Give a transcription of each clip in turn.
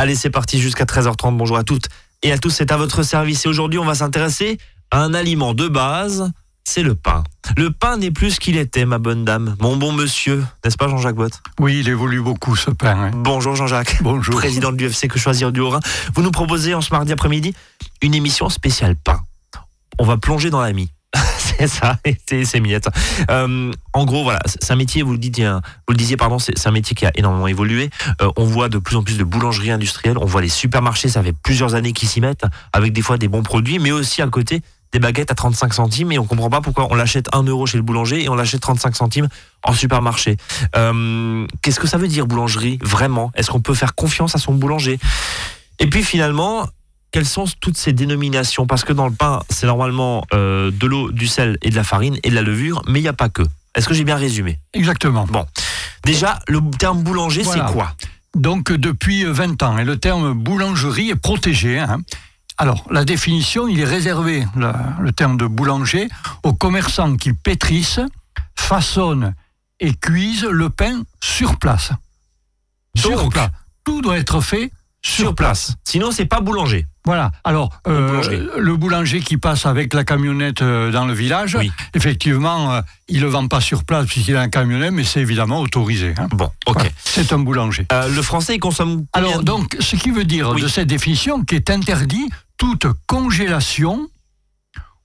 Allez, c'est parti jusqu'à 13h30. Bonjour à toutes et à tous, c'est à votre service. Et aujourd'hui, on va s'intéresser à un aliment de base, c'est le pain. Le pain n'est plus ce qu'il était, ma bonne dame, mon bon monsieur, n'est-ce pas Jean-Jacques Bott Oui, il évolue beaucoup ce pain. hein. Bonjour Jean-Jacques. Bonjour. Président de l'UFC Que Choisir du Haut-Rhin. Vous nous proposez en ce mardi après-midi une émission spéciale pain. On va plonger dans la mie. c'est ça, c'est miette. Euh, en gros, voilà, c'est un métier, vous le, dites, vous le disiez, pardon, c'est un métier qui a énormément évolué. Euh, on voit de plus en plus de boulangeries industrielles, on voit les supermarchés, ça fait plusieurs années qu'ils s'y mettent, avec des fois des bons produits, mais aussi à côté des baguettes à 35 centimes, et on comprend pas pourquoi on l'achète 1 euro chez le boulanger et on l'achète 35 centimes en supermarché. Euh, Qu'est-ce que ça veut dire boulangerie, vraiment? Est-ce qu'on peut faire confiance à son boulanger? Et puis finalement, quelles sont toutes ces dénominations? Parce que dans le pain, c'est normalement euh, de l'eau, du sel et de la farine et de la levure, mais il n'y a pas que. Est-ce que j'ai bien résumé? Exactement. Bon. Déjà, le terme boulanger, Voilà. c'est quoi? Donc depuis 20 ans, et le terme boulangerie est protégé. hein. Alors, la définition, il est réservé, le, le terme de boulanger, aux commerçants qui pétrissent, façonnent et cuisent le pain sur place. sur Donc, place. Tout doit être fait sur, place. Sinon, c'est pas boulanger. Voilà. Alors, euh, le boulanger qui passe avec la camionnette euh, dans le village, Oui. effectivement, euh, il ne le vend pas sur place puisqu'il a un camionnette, mais c'est évidemment autorisé. hein. Bon, ok. C'est un boulanger. Euh, le français, il consomme. combien Alors, donc, ce qui veut dire Oui. de cette définition qu'est interdit toute congélation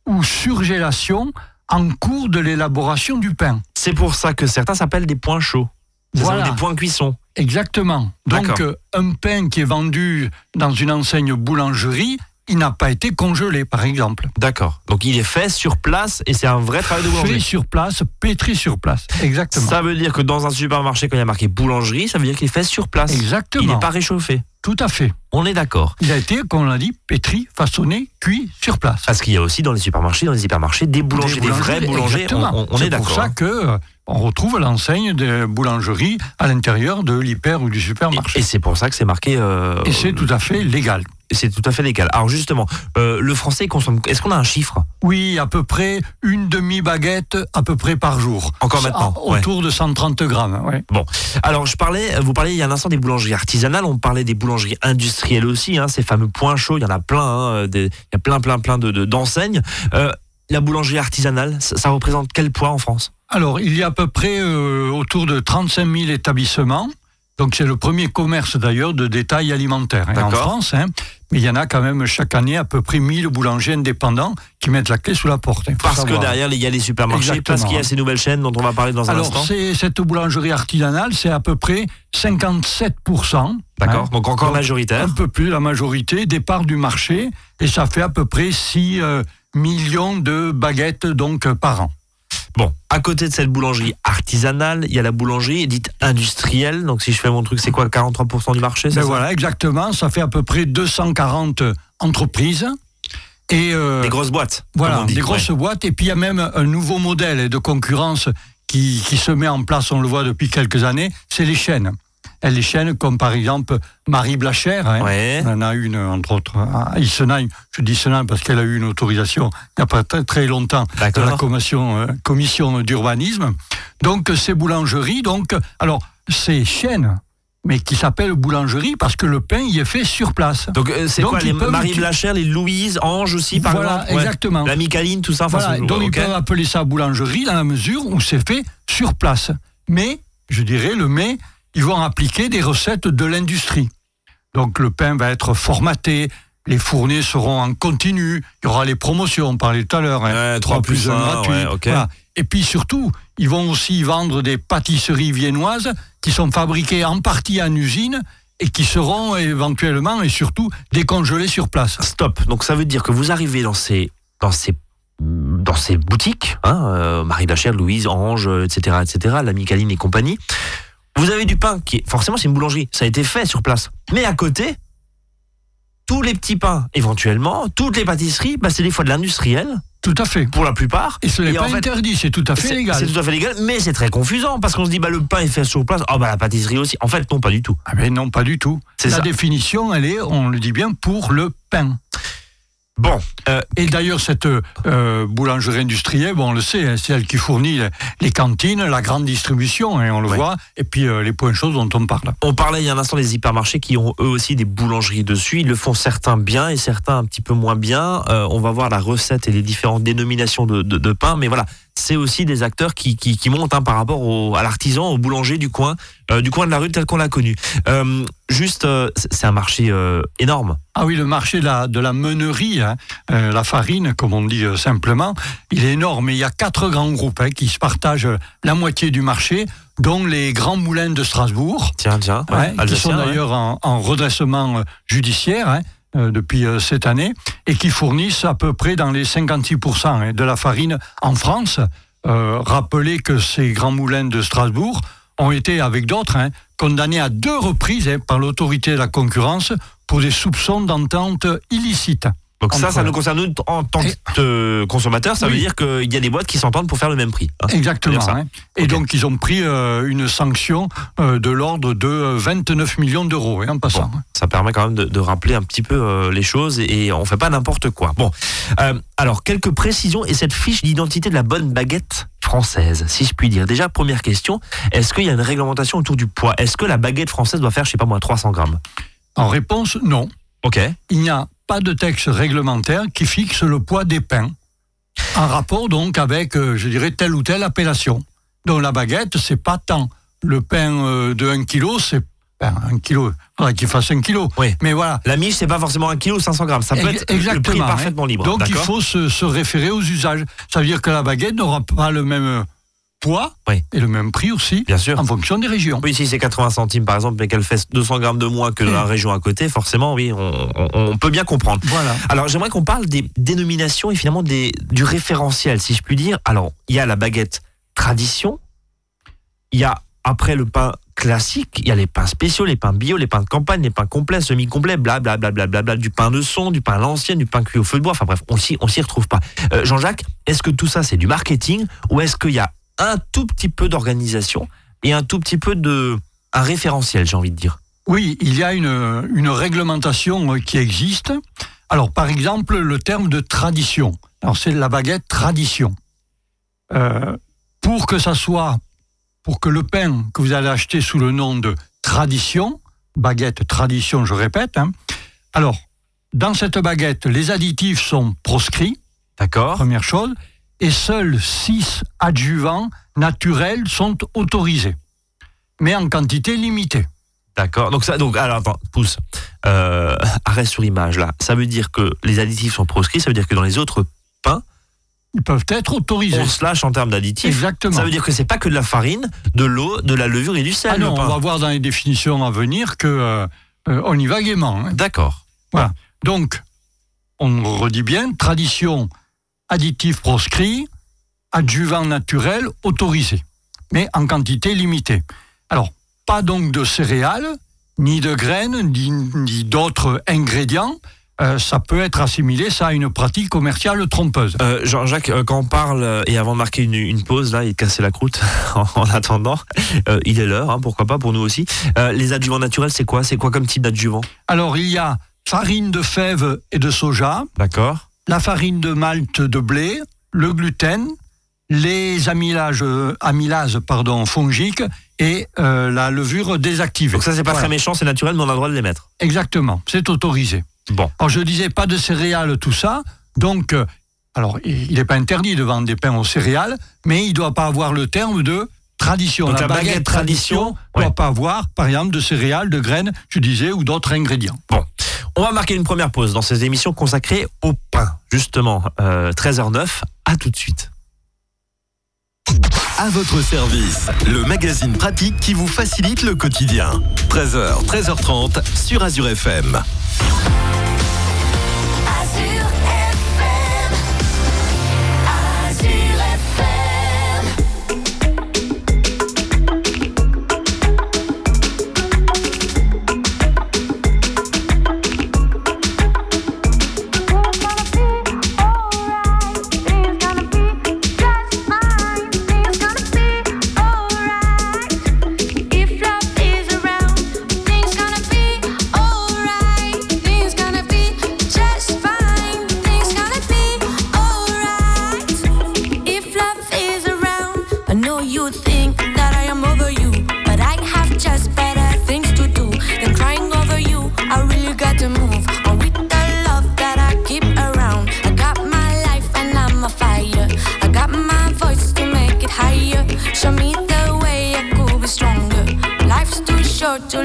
ou surgélation en cours de l'élaboration du pain. C'est pour ça que certains s'appellent des points chauds. Voilà. Des points cuisson. Exactement. Donc, euh, un pain qui est vendu dans une enseigne boulangerie, il n'a pas été congelé, par exemple. D'accord. Donc il est fait sur place et c'est un vrai travail de boulanger. Fait sur place, pétri sur place. Exactement. Ça veut dire que dans un supermarché, quand il y a marqué boulangerie, ça veut dire qu'il est fait sur place. Il Exactement. n'est pas réchauffé. Tout à fait. On est d'accord. Il a été, comme on l'a dit, pétri, façonné, cuit sur place. Parce qu'il y a aussi dans les supermarchés, dans les hypermarchés, des boulangers, des, vrais boulangers. exactement. On, est, C'est d'accord. pour ça que euh, on retrouve l'enseigne de boulangerie à l'intérieur de l'hyper ou du supermarché. et c'est pour ça que c'est marqué. euh, Et, c'est tout à fait légal. c'est tout à fait légal. Alors justement, euh, le français consomme. Est-ce qu'on a un chiffre? Oui, à peu près une demi-baguette à peu près par jour. Encore maintenant, Autour de 130 grammes. ouais. Bon, alors je parlais, vous parliez il y a un instant des boulangeries artisanales, on parlait des boulangeries industrielles aussi, hein, ces fameux points chauds, il y en a plein, hein, des- il y a plein, plein, plein de de- d'enseignes. Euh, la boulangerie artisanale, ça, ça représente quel poids en France? Alors, il y a à peu près euh, autour de 35 000 établissements. Donc, c'est le premier commerce d'ailleurs de détail alimentaire hein, en. France. hein. Mais il y en a quand même chaque année à peu près 1000 boulangers indépendants qui mettent la clé sous la porte. hein, Parce que derrière, il y a les supermarchés, Exactement. parce qu'il y a ces nouvelles chaînes dont on va parler dans un Alors, instant. c'est, cette boulangerie artisanale, c'est à peu près 57%. D'accord, donc encore Donc, majoritaire. Un peu plus, la majorité, des parts du marché. Et ça fait à peu près 6 euh, millions de baguettes donc, par an. Bon, à côté de cette boulangerie artisanale, il y a la boulangerie dite industrielle. Donc si je fais mon truc, c'est quoi 43% du marché c'est Ben ça voilà, exactement. Ça fait à peu près 240 entreprises. Et euh, Des grosses boîtes. voilà, dit. des grosses boîtes. Et puis il y a même un nouveau modèle de concurrence qui, qui se met en place, on le voit depuis quelques années, c'est les chaînes. Les chaînes comme par exemple Marie Blachère, hein, Ouais. on en a une entre autres à Isenheim. Je dis Isenheim parce qu'elle a eu une autorisation il n'y a pas très, très longtemps de la commission, euh, commission d'urbanisme. Donc ces boulangeries, donc alors ces chaînes, mais qui s'appellent boulangerie parce que le pain y est fait sur place. Donc euh, c'est quoi les Marie Blachère, les Louise, Ange aussi par Voilà, exemple? Ouais. exactement. La Micaline, tout ça. Voilà, donc ok. ils peuvent appeler ça boulangerie dans la mesure où c'est fait sur place. Mais, je dirais, le mais, ils vont appliquer des recettes de l'industrie. Donc le pain va être formaté, les fournées seront en continu, il y aura les promotions, on parlait tout à l'heure. hein. Ouais, trois plus un, gratuit. ouais, ok. Voilà. Et puis surtout, ils vont aussi vendre des pâtisseries viennoises qui sont fabriquées en partie en usine et qui seront éventuellement et surtout décongelées sur place. Stop. Donc ça veut dire que vous arrivez dans ces dans ces dans ces boutiques, hein, euh, Marie Blachère, Louise, Ange, euh, etc., etc., la Micaline et compagnie. Vous avez du pain qui est forcément c'est une boulangerie, ça a été fait sur place. Mais à côté, tous les petits pains, éventuellement, toutes les pâtisseries, bah, c'est des fois de l'industriel, Tout à fait. pour la plupart. Et ce n'est pas fait, interdit, c'est tout à fait légal. c'est tout à fait légal, mais c'est très confusant parce qu'on se dit bah le pain est fait sur place, oh bah la pâtisserie aussi. En fait non pas du tout. Ah ben non, pas du tout. C'est La ça. définition, elle est, on le dit bien, pour le pain. Bon, euh, et d'ailleurs cette euh, boulangerie industrielle, bon, on le sait, hein, c'est elle qui fournit les cantines, la grande distribution, hein, on le voit, et puis euh, les points chauds dont on parle. On parlait il y a un instant des hypermarchés qui ont eux aussi des boulangeries dessus. Ils le font certains bien et certains un petit peu moins bien. on va voir la recette et les différentes dénominations de, de, de pain, mais voilà, c'est aussi des acteurs qui, qui, qui montent hein, par rapport au, à l'artisan, au boulanger du coin, euh, du coin de la rue tel qu'on l'a connu. Euh, juste, euh, c'est un marché énorme. Ah oui, le marché de la, de la meunerie, hein, la farine, comme on dit simplement, il est énorme. il y a quatre grands groupes hein, qui se partagent la moitié du marché, dont les grands moulins de Strasbourg. Tiens, tiens, qui sont d'ailleurs en, en, redressement judiciaire. Euh, depuis euh, cette année et qui fournissent à peu près dans les 56% hein, de la farine en France. Euh, rappelez que ces grands moulins de Strasbourg ont été, avec d'autres, hein, condamnés à deux reprises hein, par l'autorité de la concurrence pour des soupçons d'entente illicite. Donc ça, ça nous concerne nous en tant que consommateurs. Ça veut dire qu'il y a des boîtes qui s'entendent pour faire le même prix. Hein. Exactement. Hein. Et donc ils ont pris euh, une sanction euh, de l'ordre de 29 millions d'euros hein, en passant. ça permet quand même de, de rappeler un petit peu euh, les choses et on fait pas n'importe quoi. Bon, alors quelques précisions et cette fiche d'identité de la bonne baguette française, si je puis dire. Déjà, première question, est-ce qu'il y a une réglementation autour du poids? Est-ce que la baguette française doit faire, je sais pas moi, 300 grammes? En réponse, non. Ok. Il n'y a pas de texte réglementaire qui fixe le poids des pains, en rapport donc avec, euh, je dirais, telle ou telle appellation. Donc la baguette, c'est pas tant le pain euh, de 1 kg, c'est ben, un kilo, faudrait qu'il fasse un kilo. Oui. Mais voilà. La miche, c'est pas forcément un kilo 500 grammes. Ça peut être Exactement, le prix parfaitement libre. Donc il faut se, se, référer aux usages. Ça veut dire que la baguette n'aura pas le même poids et le même prix aussi, Bien sûr. en fonction des régions. Oui, si c'est 80 centimes par exemple, mais qu'elle fait 200 grammes de moins que la région à côté, forcément, oui, on, peut bien comprendre. Voilà. Alors, j'aimerais qu'on parle des dénominations et finalement des, du référentiel, si je puis dire. Alors, il y a la baguette tradition, il y a après le pain classique, il y a les pains spéciaux, les pains bio, les pains de campagne, les pains complets, semi-complets, blablabla, bla, bla, bla, du pain de son, du pain à l'ancienne, du pain cuit au feu de bois. Enfin bref, on s'y, on s'y retrouve pas. Euh, Jean-Jacques, est-ce que tout ça c'est du marketing ou est-ce qu'il y a un tout petit peu d'organisation et un tout petit peu de un référentiel, j'ai envie de dire. Oui, il y a une, une réglementation euh, qui existe. Alors, par exemple, le terme de tradition. Alors, c'est la baguette tradition. Euh, pour que ça soit, pour que le pain que vous allez acheter sous le nom de tradition, baguette tradition, je répète, hein, alors, dans cette baguette, les additifs sont proscrits. D'accord. Première chose et seuls 6 adjuvants naturels sont autorisés, mais en quantité limitée. D'accord. Donc ça, donc alors attends, pousse. Euh, arrêt sur image là. Ça veut dire que les additifs sont proscrits. Ça veut dire que dans les autres pains, ils peuvent être autorisés. On se lâche en termes d'additifs. Exactement. Ça veut dire que c'est pas que de la farine, de l'eau, de la levure et du sel. Ah non, on va voir dans les définitions à venir que euh, euh, on y va gaiement. Hein. D'accord. Voilà. Donc, on redit bien tradition additifs proscrits, adjuvants naturels autorisés, mais en quantité limitée. Alors, pas donc de céréales, ni de graines, ni, d'autres ingrédients. Euh, ça peut être assimilé ça à une pratique commerciale trompeuse. Euh, Jean-Jacques, euh, quand on parle, et avant de marquer une, pause, là, et de casser la croûte en, attendant, il est l'heure, hein, pourquoi pas pour nous aussi. les adjuvants naturels, c'est quoi? C'est quoi comme type d'adjuvant? Alors, il y a farine de fèves et de soja. D'accord la farine de malt de blé, le gluten, les amylases, amylases pardon, fongiques et euh, la levure désactivée. Donc ça, c'est pas très méchant, c'est naturel, mais on a le droit de les mettre. Exactement, c'est autorisé. Bon. Alors je disais pas de céréales, tout ça. Donc, euh, alors il n'est pas interdit de vendre des pains aux céréales, mais il ne doit pas avoir le terme de tradition. Donc la, baguette, tradition ne doit pas avoir, par exemple, de céréales, de graines, je disais, ou d'autres ingrédients. Bon. On va marquer une première pause dans ces émissions consacrées au pain. Justement, 13h09, euh, à tout de suite. À votre service, le magazine pratique qui vous facilite le quotidien. 13h, 13h30 sur Azure FM.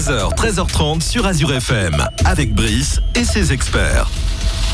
13h, 13h30 sur Azure FM. Avec Brice et ses experts.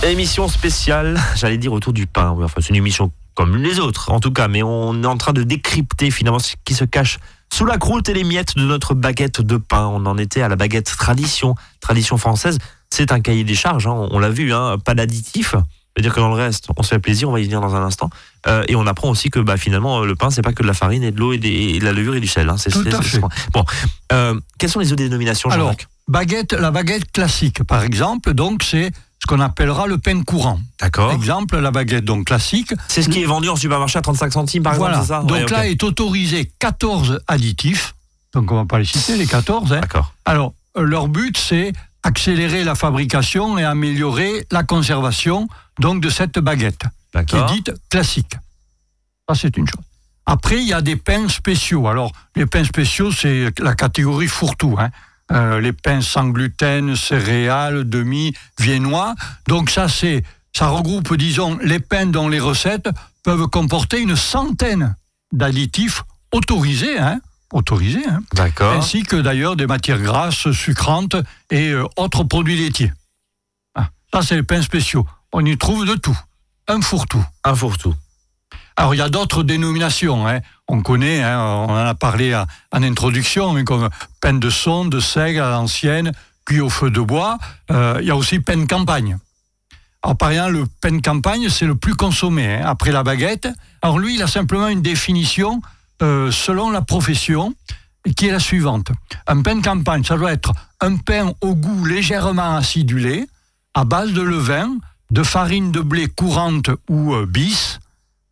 Émission spéciale, j'allais dire autour du pain. Enfin, c'est une émission comme les autres, en tout cas, mais on est en train de décrypter finalement ce qui se cache sous la croûte et les miettes de notre baguette de pain. On en était à la baguette tradition, tradition française. C'est un cahier des charges, hein, on, l'a vu, hein, pas d'additifs. C'est-à-dire que dans le reste, on se fait plaisir, on va y venir dans un instant. Euh, et on apprend aussi que bah, finalement, le pain, c'est pas que de la farine et de l'eau et, de la levure et du sel. Hein. C'est, Tout c'est- à c'est- fait. Bon, euh, quelles sont les autres dénominations, Alors, baguette, la baguette classique, par exemple, donc c'est ce qu'on appellera le pain courant. D'accord. Exemple, la baguette donc classique. C'est ce qui est vendu en supermarché à 35 centimes, par voilà. exemple, ça? Donc Ouais, ok. là est autorisé 14 additifs. Donc on va pas les citer les 14. hein. D'accord. Alors, euh, leur but, c'est accélérer la fabrication et améliorer la conservation donc de cette baguette, qui est dite classique. Ça, c'est une chose. Après, il y a des pains spéciaux. Alors, les pains spéciaux, c'est la catégorie fourre-tout. hein. Euh, les pains sans gluten, céréales, demi, viennois. Donc ça, c'est, ça regroupe, disons, les pains dont les recettes peuvent comporter une centaine d'additifs autorisés, hein, autorisés, hein, D'accord. ainsi que d'ailleurs des matières grasses, sucrantes et euh, autres produits laitiers. Ah, ça, c'est les pains spéciaux. On y trouve de tout. Un fourre-tout. Un fourre-tout. Alors, il y a d'autres dénominations. hein. On connaît, hein, on en a parlé à- en introduction, mais comme pain de sonde, de seigle à l'ancienne, cuit au feu de bois. Euh, il y a aussi pain de campagne. Alors, par exemple, le pain de campagne, c'est le plus consommé hein, après la baguette. Alors, lui, il a simplement une définition euh, selon la profession, qui est la suivante. Un pain de campagne, ça doit être un pain au goût légèrement acidulé, à base de levain, de farine de blé courante ou euh, bis,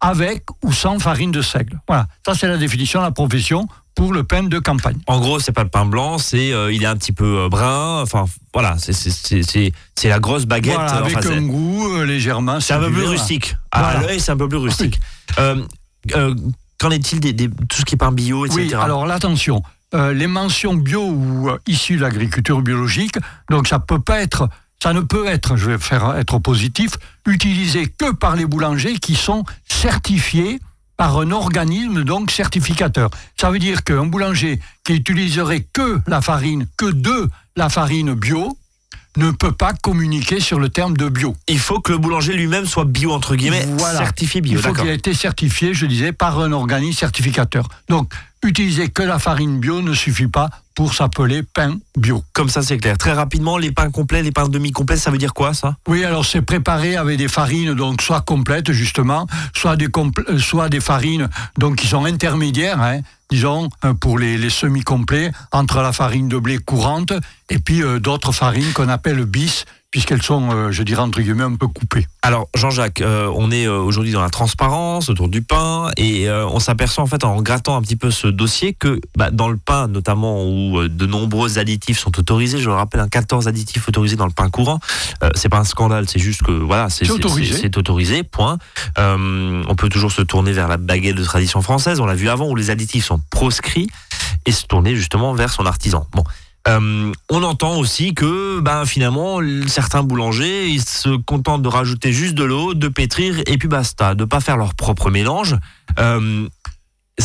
avec ou sans farine de seigle. Voilà, ça c'est la définition de la profession pour le pain de campagne. En gros, c'est pas le pain blanc, c'est euh, il est un petit peu euh, brun. Enfin, voilà, c'est la grosse baguette. Voilà, avec enfin, un goût euh, légèrement c'est un peu plus rustique. À Voilà. l'œil, c'est un peu plus rustique. Euh, euh, Qu'en est-il des- tout ce qui est pain bio, etc. Oui, alors là, attention, euh, les mentions bio ou euh, issues de l'agriculture biologique, donc ça peut pas être, ça ne peut être, je vais faire être positif, utilisé que par les boulangers qui sont certifiés par un organisme donc certificateur. Ça veut dire qu'un boulanger qui utiliserait que la farine, que de la farine bio, ne peut pas communiquer sur le terme de bio. Il faut que le boulanger lui-même soit bio, entre guillemets, Voilà. certifié bio. Il faut qu'il ait été certifié, je disais, par un organisme certificateur. Donc, utiliser que la farine bio ne suffit pas pour s'appeler pain bio. Comme ça, c'est clair. Très rapidement, les pains complets, les pains demi-complets, ça veut dire quoi, ça? Oui, alors c'est préparé avec des farines donc soit complètes justement, soit des compl- euh, soit des farines donc qui sont intermédiaires, hein, disons pour les, les semi-complets entre la farine de blé courante et puis euh, d'autres farines qu'on appelle bis puisqu'elles sont, euh, je dirais entre guillemets, un peu coupées. Alors, Jean-Jacques, euh, on est euh, aujourd'hui dans la transparence autour du pain et on s'aperçoit en fait en grattant un petit peu ce dossier que bah, dans le pain, notamment où de nombreux additifs sont autorisés, je le rappelle, un 14 additifs autorisés dans le pain courant, c'est pas un scandale, c'est juste que voilà, c'est autorisé. autorisé, point. On peut toujours se tourner vers la baguette de tradition française, on l'a vu avant, où les additifs sont proscrits et se tourner justement vers son artisan. Bon. Euh, on entend aussi que ben, finalement certains boulangers ils se contentent de rajouter juste de l'eau, de pétrir et puis basta, de pas faire leur propre mélange. Euh,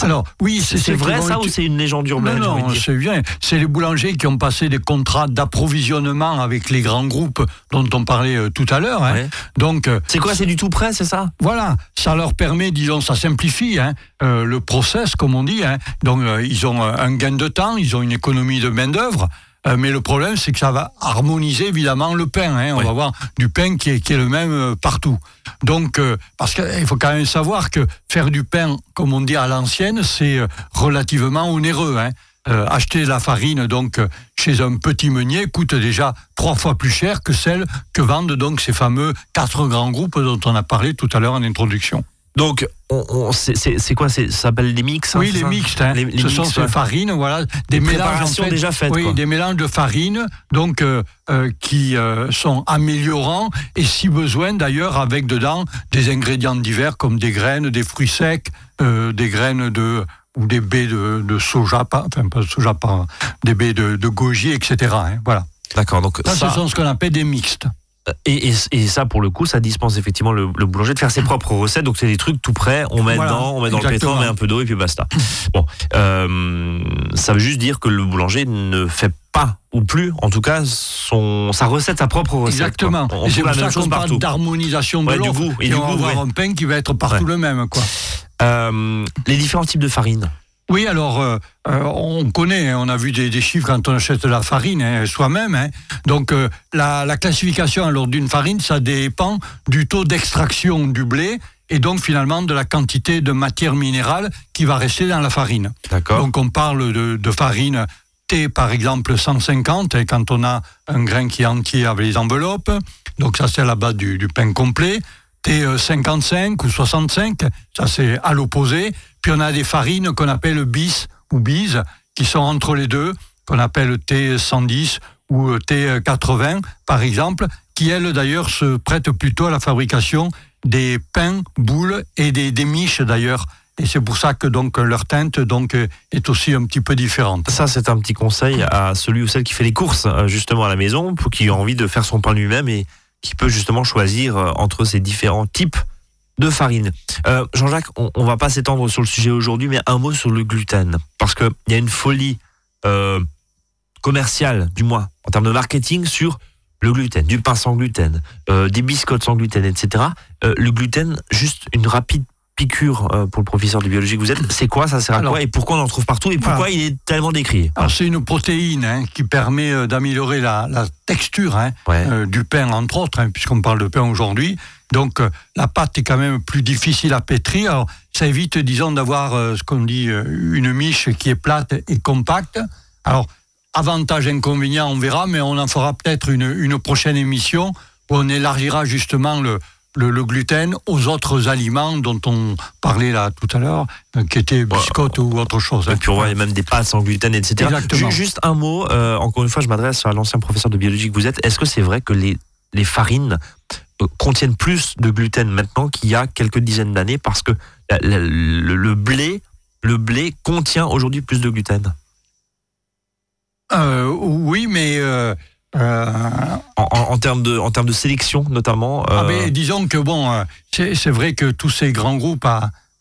Alors oui, c'est vrai ça ou c'est une légende urbaine Non, non, c'est bien. C'est les boulangers qui ont passé des contrats d'approvisionnement avec les grands groupes dont on parlait euh, tout à l'heure. hein. Ouais. Donc euh, C'est quoi C'est du tout prêt, c'est ça? Voilà, ça leur permet, disons, ça simplifie hein, euh, le process, comme on dit. hein. Donc, ils ont un gain de temps, ils ont une économie de main-d'œuvre. Euh, mais le problème, c'est que ça va harmoniser évidemment le pain. hein. On va avoir du pain qui est, qui est le même euh, partout. Donc, euh, parce qu'il faut quand même savoir que faire du pain, comme on dit à l'ancienne, c'est relativement onéreux. hein. Acheter la farine donc chez un petit meunier coûte déjà trois fois plus cher que celle que vendent donc ces fameux quatre grands groupes dont on a parlé tout à l'heure en introduction. Donc, on, on- c'est- quoi Ça s'appelle les mix hein, oui, les mixtes, hein. Les- les ce sont ces ouais. farines, voilà, des Des mélanges en préparations fait, déjà faites, Oui, quoi. des mélanges de farine, donc euh, euh, qui euh, sont améliorants et si besoin d'ailleurs avec dedans des ingrédients divers comme des graines, des fruits secs, des graines de ou des baies de, de soja, pas, enfin pas de soja, pas, des baies de, de goji, etc. hein, voilà. D'accord, donc Ça, ça, ce sont ce qu'on appelle des mixtes. Et, et- et ça, pour le coup, ça dispense effectivement le, le boulanger de faire ses propres recettes. Donc, c'est des trucs tout prêts. On met Voilà, dedans, on met dans le pétrin, on met un peu d'eau et puis basta. Bon, euh, ça veut juste dire que le boulanger ne fait pas, ou plus, en tout cas, son, sa recette, sa propre recette. Exactement. quoi. On trouve la même chose parle partout. d'harmonisation de Ouais, du goût, et Et, du on va avoir ouais. un pain qui va être partout Ouais. le même, quoi. Euh, les différents types de farine. Oui, alors euh, euh, on connaît, hein, on a vu des, des chiffres quand on achète de la farine hein, soi-même. hein. Donc euh, la, la classification alors d'une farine, ça dépend du taux d'extraction du blé et donc finalement de la quantité de matière minérale qui va rester dans la farine. D'accord. Donc on parle de, de farine T par exemple 150 et quand on a un grain qui est entier avec les enveloppes. Donc ça c'est à la base du, du pain complet. T euh, 55 ou 65, ça c'est à l'opposé. Puis on a des farines qu'on appelle bis ou bise qui sont entre les deux, qu'on appelle T 110 ou euh, T 80 par exemple, qui elles d'ailleurs se prêtent plutôt à la fabrication des pains, boules et des, des miches d'ailleurs. Et c'est pour ça que donc leur teinte donc est aussi un petit peu différente. Ça, c'est un petit conseil à celui ou celle qui fait les courses euh, justement à la maison, pour qui a envie de faire son pain lui-même et qui peut justement choisir euh, entre ces différents types de farine. Euh, Jean-Jacques, on, on va pas s'étendre sur le sujet aujourd'hui, mais un mot sur le gluten, parce que il y a une folie euh, commerciale, du moins en termes de marketing, sur le gluten, du pain sans gluten, des biscottes sans gluten, etc. Le gluten, juste une rapide piqûre euh, pour le professeur de biologie que vous êtes, c'est quoi, ça sert à Alors- quoi et pourquoi on en trouve partout et pourquoi Voilà. il est tellement décrié Alors c'est une protéine hein, qui permet euh, d'améliorer la, la texture hein, Ouais. euh, du pain entre autres, hein, puisqu'on parle de pain aujourd'hui. Donc euh, la pâte est quand même plus difficile à pétrir. Alors, ça évite, disons, d'avoir euh, ce qu'on dit une miche qui est plate et compacte. Alors avantage inconvénient, on verra, mais on en fera peut-être une, une prochaine émission où on élargira justement le, le, le gluten aux autres aliments dont on parlait là tout à l'heure, euh, qui étaient biscottes ou autre chose. Et hein. puis on voit même des pâtes sans gluten, etc. Exactement. Ju- Juste un mot, euh, encore une fois, je m'adresse à l'ancien professeur de biologie que vous êtes. Est-ce que c'est vrai que les, les farines euh, contiennent plus de gluten maintenant qu'il y a quelques dizaines d'années parce que la- la- le, le blé, le blé contient aujourd'hui plus de gluten? Euh, oui, mais euh, euh, en, termes de, en termes de sélection notamment. ah, euh, disons que bon, euh, c'est c'est vrai que tous ces grands groupes,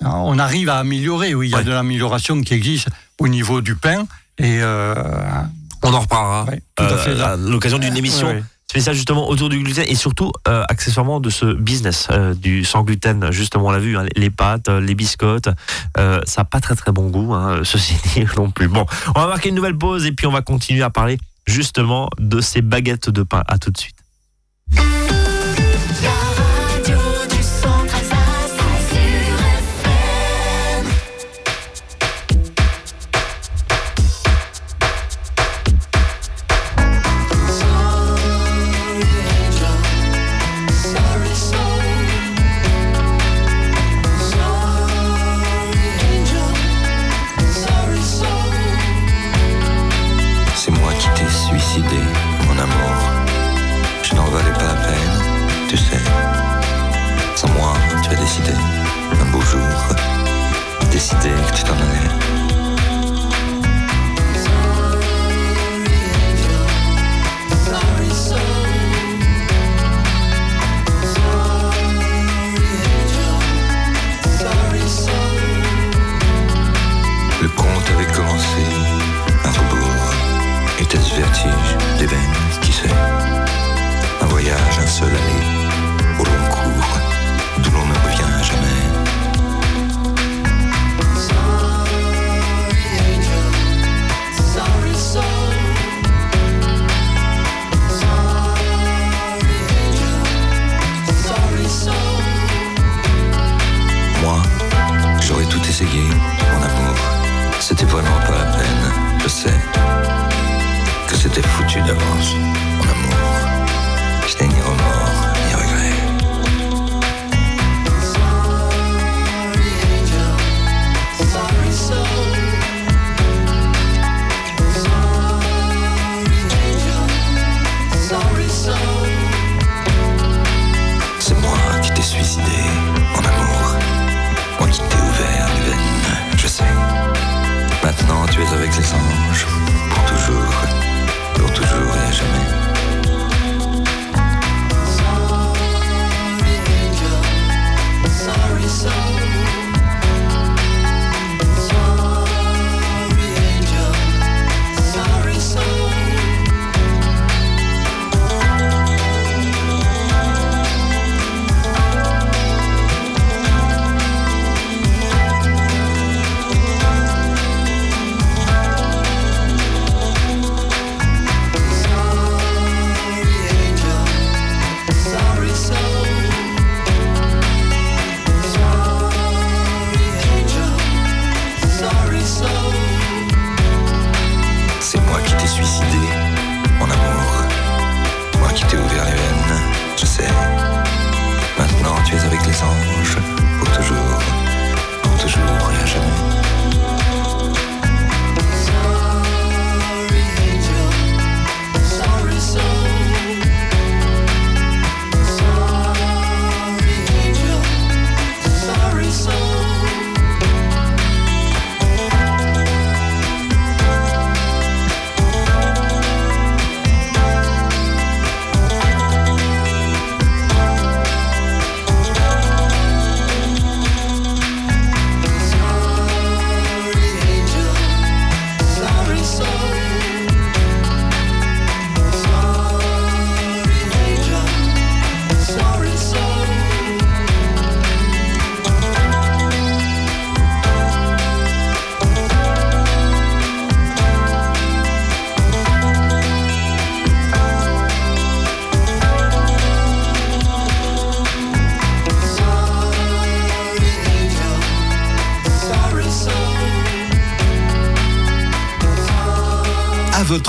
on arrive à améliorer. Oui, il y a Ouais. de l'amélioration qui existe au niveau du pain et euh, on en reparlera ouais, à à l'occasion d'une émission ouais. spécial justement autour du gluten et surtout accessoirement de ce business du sans gluten. Justement, on l'a vu, hein, les pâtes, les biscottes, ça n'a pas très très bon goût, hein, ceci dit non plus. Bon, on va marquer une nouvelle pause et puis on va continuer à parler justement de ces baguettes de pain. À tout de suite.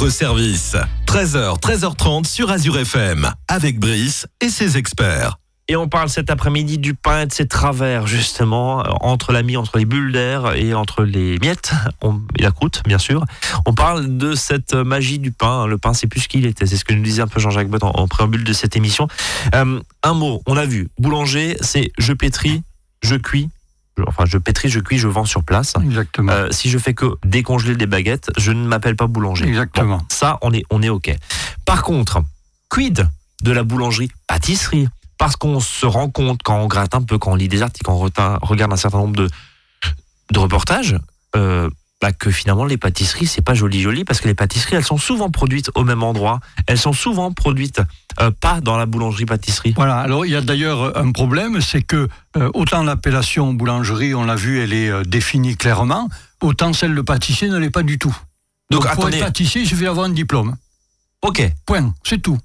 Service. 13h, 13h30 sur Azure FM. Avec Brice et ses experts. Et on parle cet après-midi du pain et de ses travers, justement, entre l'ami, entre les bulles d'air et entre les miettes on- et la croûte, bien sûr. On parle de cette magie du pain. Le pain, c'est plus ce qu'il était. C'est ce que nous disait un peu Jean-Jacques Bott en, en préambule de cette émission. Euh, un mot, on a vu. Boulanger, c'est je pétris, je cuis. Je- Enfin, je pétris, je cuis, je vends sur place. Exactement. Euh, si je fais que décongeler des baguettes, je ne m'appelle pas boulanger. Exactement. Bon, ça, on est, on est OK. Par contre, quid de la boulangerie pâtisserie? Parce qu'on se rend compte quand on gratte un peu, quand on lit des articles, quand on regarde un certain nombre de, de reportages, euh, bah, que finalement les pâtisseries, c'est pas joli joli, parce que les pâtisseries, elles sont souvent produites au même endroit, elles sont souvent produites pas dans la boulangerie-pâtisserie Voilà, alors il y a d'ailleurs un problème, c'est que euh, autant l'appellation boulangerie, on l'a vu, elle est euh, définie clairement, autant celle de pâtissier ne l'est pas du tout. Donc, pour attendez. être pâtissier, il suffit d'avoir un diplôme. Ok, Point, c'est tout.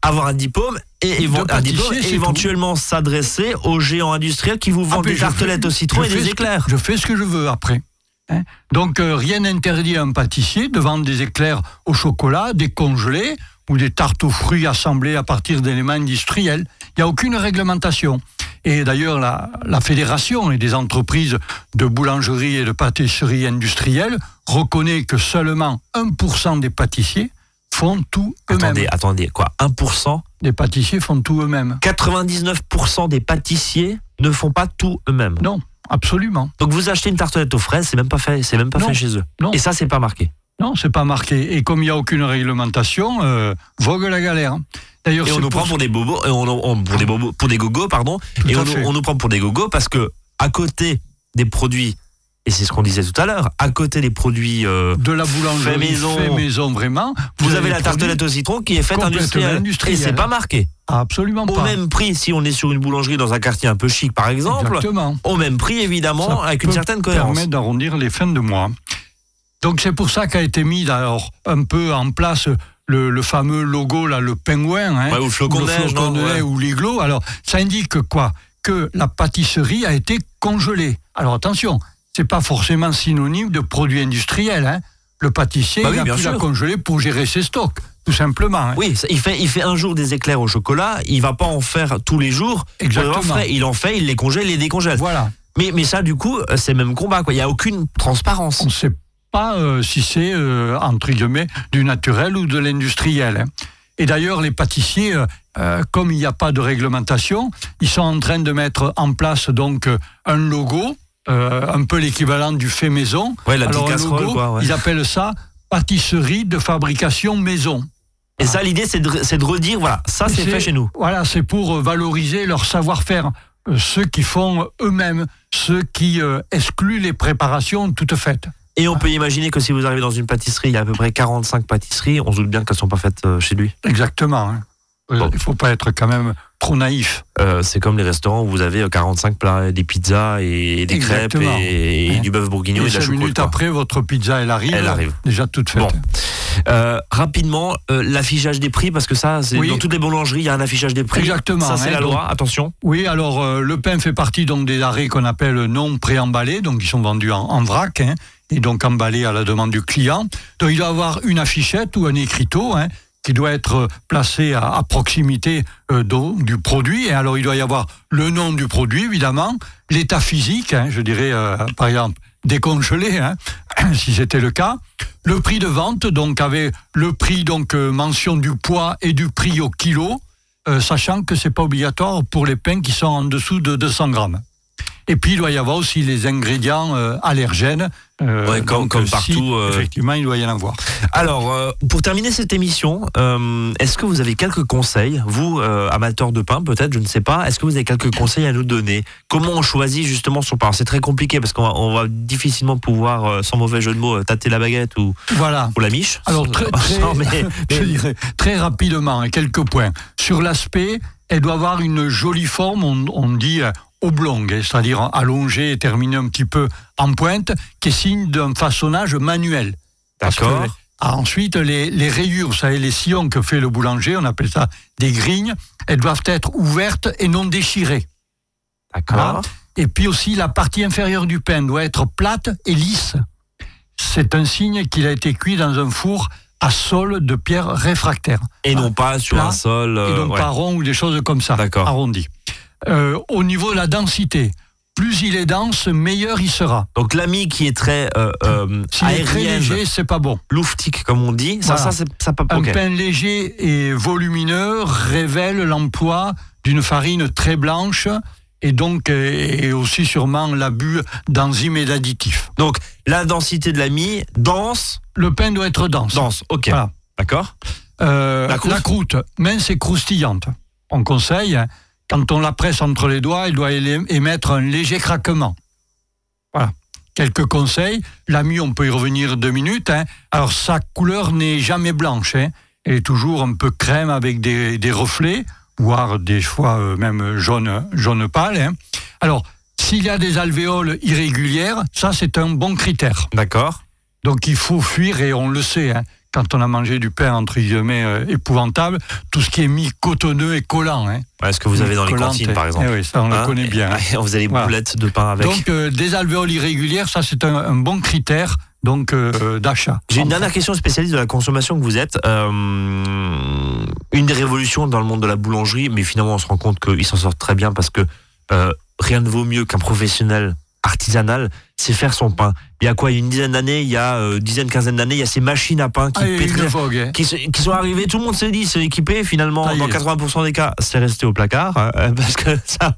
avoir un diplôme et, évo- De un diplôme pâtissier, et c'est éventuellement s'adresser aux géants industriels qui vous vendent Ah, mais des tartelettes fais- au citron et des éclairs. Je fais ce que je veux après. hein. Donc euh, rien n'interdit à un pâtissier de vendre des éclairs au chocolat, des congelés ou des tartes aux fruits assemblés à partir d'éléments industriels. Il n'y a aucune réglementation. Et d'ailleurs, la, la fédération et des entreprises de boulangerie et de pâtisserie industrielle reconnaît que seulement 1% des pâtissiers font tout eux-mêmes. Attendez, attendez, quoi 1% Les pâtissiers font tout eux-mêmes. 99% des pâtissiers ne font pas tout eux-mêmes. Non, absolument. Donc vous achetez une tartelette aux fraises, c'est même pas fait, c'est même pas Non. fait chez eux. Non. Et ça, c'est pas marqué. Non, c'est pas marqué. Et comme il n'y a aucune réglementation, euh, vogue la galère. D'ailleurs, Et on nous pour prend pour des bobos, et on, on- pour des bobos, pour des gogos, pardon. Tout et on, nous- fait. on nous prend pour des gogos parce que à côté des produits, et c'est ce qu'on disait tout à l'heure, à côté des produits, euh, de la boulangerie Fait maison. fait maison, vraiment. vous avez la tartelette au citron qui est faite complètement industrielle. Et industrielle. c'est pas marqué. Absolument Au pas. même prix, si on est sur une boulangerie dans un quartier un peu chic, par exemple, Exactement. au même prix, évidemment, Ça avec une certaine cohérence. permet d'arrondir les fins de mois. Donc c'est pour ça qu'a été mis alors un peu en place le, le fameux logo là, le pingouin, hein, Ouais, ou le flocon ouais. ou l'iglo. Alors ça indique quoi? Que la pâtisserie a été congelée. Alors attention, c'est pas forcément synonyme de produit industriel. Hein. Le pâtissier Bah oui, il a pu la sûr. congeler pour gérer ses stocks, tout simplement. hein. Oui, il fait, il fait un jour des éclairs au chocolat, il va pas en faire tous les jours. Exactement. Il en fait, il les congèle, il les décongèle. Voilà. Mais, mais ça, du coup, euh, c'est même combat. Quoi. Il n'y a aucune transparence. On ne sait pas euh, si c'est, euh, entre guillemets, du naturel ou de l'industriel. hein. Et d'ailleurs, les pâtissiers, euh, comme il n'y a pas de réglementation, ils sont en train de mettre en place donc un logo, un peu l'équivalent du fait maison. Ouais, la Alors, petite un casserole, logo, quoi. ouais. Ils appellent ça pâtisserie de fabrication maison. Et ça, l'idée, c'est de, de redire, voilà, ça, c'est fait chez nous. Voilà, c'est pour valoriser leur savoir-faire. Ceux qui font eux-mêmes, ceux qui excluent les préparations toutes faites. Et on peut imaginer que si vous arrivez dans une pâtisserie, il y a à peu près 45 pâtisseries, on se doute bien qu'elles ne sont pas faites euh, chez lui. Exactement. hein. Euh, Bon. Il ne faut pas être quand même trop naïf. Euh, c'est comme les restaurants où vous avez euh, 45 plats, des pizzas et des crêpes et, et Ouais. du bœuf bourguignon et, Et de la choucroute. minutes quoi. après, votre pizza, elle arrive. Elle arrive. Déjà toute faite. Bon. Euh, rapidement, euh, l'affichage des prix, parce que ça, c'est Oui. dans toutes les boulangeries, il y a un affichage des prix. Exactement, Ça, c'est hein, la donc- loi, attention. Oui, alors le pain fait partie donc des arrêts qu'on appelle non préemballés, donc ils sont vendus en, en vrac, hein, et donc emballés à la demande du client. Donc il doit avoir une affichette ou un écriteau hein, qui doit être placé à, proximité euh, du produit. Et alors il doit y avoir le nom du produit, évidemment, l'état physique, hein, je dirais euh, par exemple décongelé, hein, si c'était le cas. Le prix de vente, donc avec le prix donc euh, mention du poids et du prix au kilo, euh, sachant que c'est pas obligatoire pour les pains qui sont en dessous de 200 grammes. Et puis il doit y avoir aussi les ingrédients euh, allergènes. Euh, Ouais, comme- comme si, partout, euh. Effectivement, il doit y en avoir. Alors, euh, pour terminer cette émission, euh, est-ce que vous avez quelques conseils, vous, euh, amateurs de pain, peut-être, je ne sais pas, est-ce que vous avez quelques conseils à nous donner? Comment on choisit justement son pain? C'est très compliqué parce qu'on va, on va difficilement pouvoir, euh, sans mauvais jeu de mots, euh, tâter la baguette ou, Voilà. ou la miche. Alors très, très, Non, mais- je mais- dirais très rapidement, hein, quelques points. Sur l'aspect, elle doit avoir une jolie forme, on, on dit euh, oblongue, hein, c'est-à-dire allongée et terminée un petit peu en pointe, qui est signe d'un façonnage manuel. D'accord. ah, ensuite, les, les rayures, vous savez, les sillons que fait le boulanger, on appelle ça des grignes, elles doivent être ouvertes et non déchirées. D'accord. Et puis aussi, la partie inférieure du pain doit être plate et lisse. C'est un signe qu'il a été cuit dans un four à sol de pierre réfractaire. Et non pas sur Plat, un sol. euh, et donc ouais. pas rond ou des choses comme ça, D'accord. arrondi. Euh, au niveau de la densité, plus il est dense, meilleur il sera. Donc l'ami qui est très euh, euh, S'il est très léger, c'est pas bon. louftique comme on dit, ça, Voilà. ça, c'est ça pas Un pain léger et volumineux révèle l'emploi d'une farine très blanche et donc et aussi sûrement l'abus d'enzymes et d'additifs. Donc la densité de l'ami, dense, Le pain doit être dense. dense, ok. Voilà. D'accord Euh, La croûte la croûte, mince et croustillante. On conseille, quand on la presse entre les doigts, il doit émettre un léger craquement. Voilà. Quelques conseils. L'ami, on peut y revenir deux minutes. hein. Alors, sa couleur n'est jamais blanche. hein. elle est toujours un peu crème avec des, des reflets, voire des fois euh, même jaune, jaune pâle. hein. Alors, s'il y a des alvéoles irrégulières, ça c'est un bon critère. D'accord. Donc il faut fuir et on le sait. Quand on a mangé du pain entre guillemets euh, épouvantable, tout ce qui est mis cotonneux et collant. Hein, Ouais, ce que vous avez dans les cantines, par exemple. eh oui, ça on Hein le connaît bien. hein. Vous avez Voilà. boulettes de pain avec. Donc euh, des alvéoles irrégulières, ça c'est un, un bon critère donc euh, d'achat. J'ai une dernière question spécialiste de la consommation que vous êtes. Une des révolutions dans le monde de la boulangerie, mais finalement on se rend compte qu'ils s'en sortent très bien parce que rien ne vaut mieux qu'un professionnel artisanal, c'est faire son pain. Il y a quoi Il y a une dizaine d'années, il y a euh, dizaine, quinzaine d'années, il y a ces machines à pain qui Ah, vogue, hein. qui, qui sont arrivés, tout le monde s'est dit, c'est équipé, finalement, dans est. 80% des cas, c'est resté au placard, hein, parce que ça,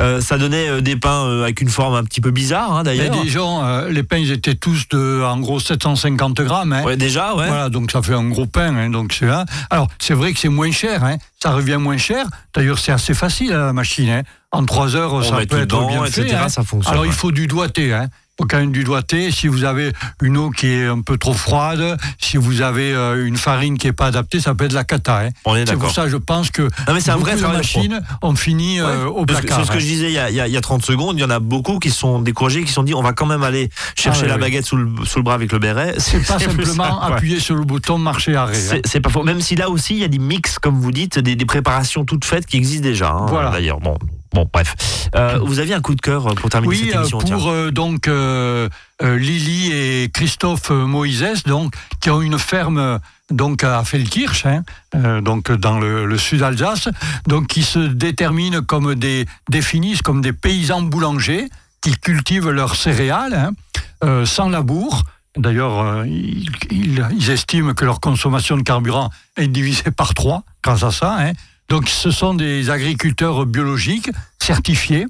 euh, ça donnait euh, des pains euh, avec une forme un petit peu bizarre, hein, d'ailleurs. gens, les pains ils étaient tous de en gros 750 grammes. hein. Ouais, déjà, ouais. Voilà, donc ça fait un gros pain. donc c'est. Alors c'est vrai que c'est moins cher, ça revient moins cher. D'ailleurs c'est assez facile à la machine. En trois heures On ça peut être dedans, bien etc., fait. hein. ça fonctionne. Alors ouais. il faut du doigté. Hein. Il faut quand même du doigté. Si vous avez une eau qui est un peu trop froide, si vous avez euh, une farine qui est pas adaptée, ça peut être de la cata. hein. On est C'est pour ça je pense que Non, mais c'est un vrai de machines ont fini euh, Ouais. au placard. C'est ce que hein. je disais il y, a, il y a- il y a 30 secondes. Il y en a beaucoup qui sont découragés, qui se sont dit on va quand même aller chercher Ah ouais, la baguette sous le, sous le bras avec le béret. C'est pas simplement ça, ouais. appuyer sur le bouton marcher arrêt. hein. C'est c'est pas faux. Même si là aussi, il y a des mix, comme vous dites, des, des préparations toutes faites qui existent déjà. hein, Voilà. D'ailleurs, bon, bon, bref. Euh, vous aviez un coup de cœur pour terminer Oui, cette euh, émission. tiens. pour euh, donc euh, euh, Lily et Christophe euh, Moïses, donc qui ont une ferme euh, donc à Feldkirch, hein, euh, donc dans le, le sud Alsace, donc qui se déterminent comme des définissent comme des paysans boulangers qui cultivent leurs céréales hein, euh, sans labour. D'ailleurs, euh, ils estiment que leur consommation de carburant est divisée par trois grâce à ça. hein. Donc, ce sont des agriculteurs biologiques certifiés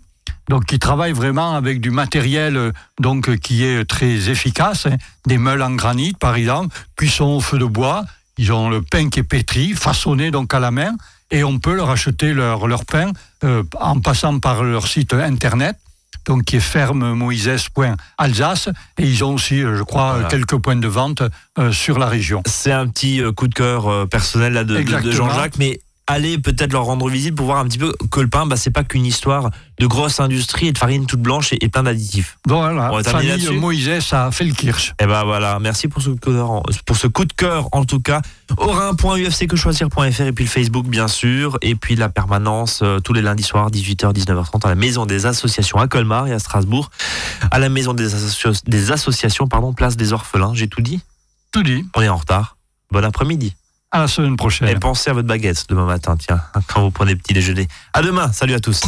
donc qui travaillent vraiment avec du matériel euh, donc euh, qui est très efficace, hein. des meules en granit par exemple, cuisson au feu de bois, ils ont le pain qui est pétri, façonné donc à la main, et on peut leur acheter leur, leur pain euh, en passant par leur site internet, donc qui est fermemoises.alsace, et ils ont aussi, euh, je crois, Voilà. quelques points de vente euh, sur la région. C'est un petit coup de cœur personnel là, de, de-. Jean-Jacques, mais allez peut-être leur rendre visite pour voir un petit peu que le pain, bah, c'est pas qu'une histoire de grosse industrie et de farine toute blanche et, et plein d'additifs. Voilà, On famille Moïse à Felkirch. Et ben voilà, merci pour ce coup de cœur, en- pour ce coup de cœur en tout cas. Orin.ufcquechoisir.fr et puis le Facebook bien sûr, et puis la permanence euh, tous les lundis soirs 18h 19h30 à la maison des associations à Colmar et à Strasbourg, à la maison des, des associations pardon, place des orphelins. J'ai tout dit? Tout dit, On est en retard. Bon après-midi. À la semaine prochaine. Et pensez à votre baguette demain matin, tiens, quand vous prenez petit déjeuner. À demain. Salut à tous.